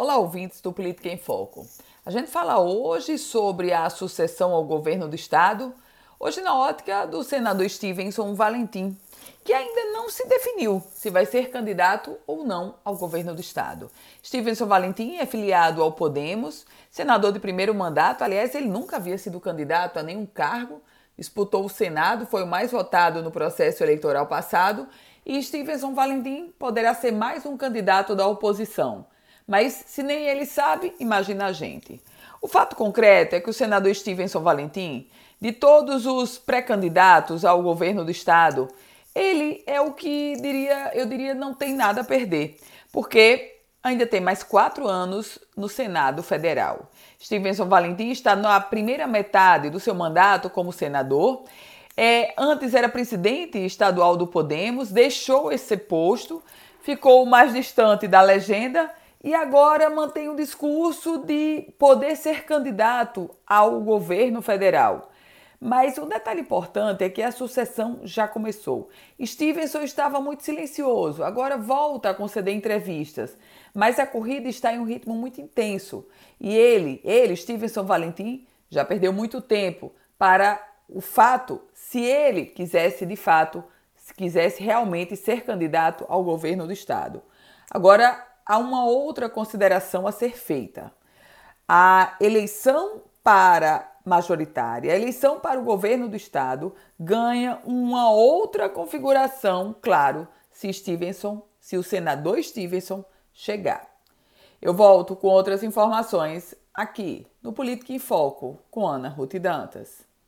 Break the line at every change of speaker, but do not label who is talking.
Olá, ouvintes do Política em Foco. A gente fala hoje sobre a sucessão ao governo do Estado, hoje na ótica do senador Stevenson Valentim, que ainda não se definiu se vai ser candidato ou não ao governo do Estado. Stevenson Valentim é filiado ao Podemos, senador de primeiro mandato, aliás, ele nunca havia sido candidato a nenhum cargo, disputou o Senado, foi o mais votado no processo eleitoral passado, e Stevenson Valentim poderá ser mais um candidato da oposição. Mas se nem ele sabe, imagina a gente. O fato concreto é que o senador Stevenson Valentim, de todos os pré-candidatos ao governo do estado, ele é o que diria, eu diria, não tem nada a perder, porque ainda tem mais quatro anos no Senado Federal. Stevenson Valentim está na primeira metade do seu mandato como senador. É, antes era presidente estadual do Podemos, deixou esse posto, ficou mais distante da legenda e agora mantém um discurso de poder ser candidato ao governo federal. Mas o detalhe importante é que a sucessão já começou. Stevenson estava muito silencioso, agora volta a conceder entrevistas, mas a corrida está em um ritmo muito intenso. E ele, ele, Stevenson Valentim, já perdeu muito tempo para o fato, se ele quisesse de fato, se quisesse realmente ser candidato ao governo do estado. Agora, há uma outra consideração a ser feita. A eleição para majoritária, a eleição para o governo do estado ganha uma outra configuração, claro, se Stevenson, se o senador Stevenson chegar. Eu volto com outras informações aqui no Política em Foco com Ana Ruth Dantas.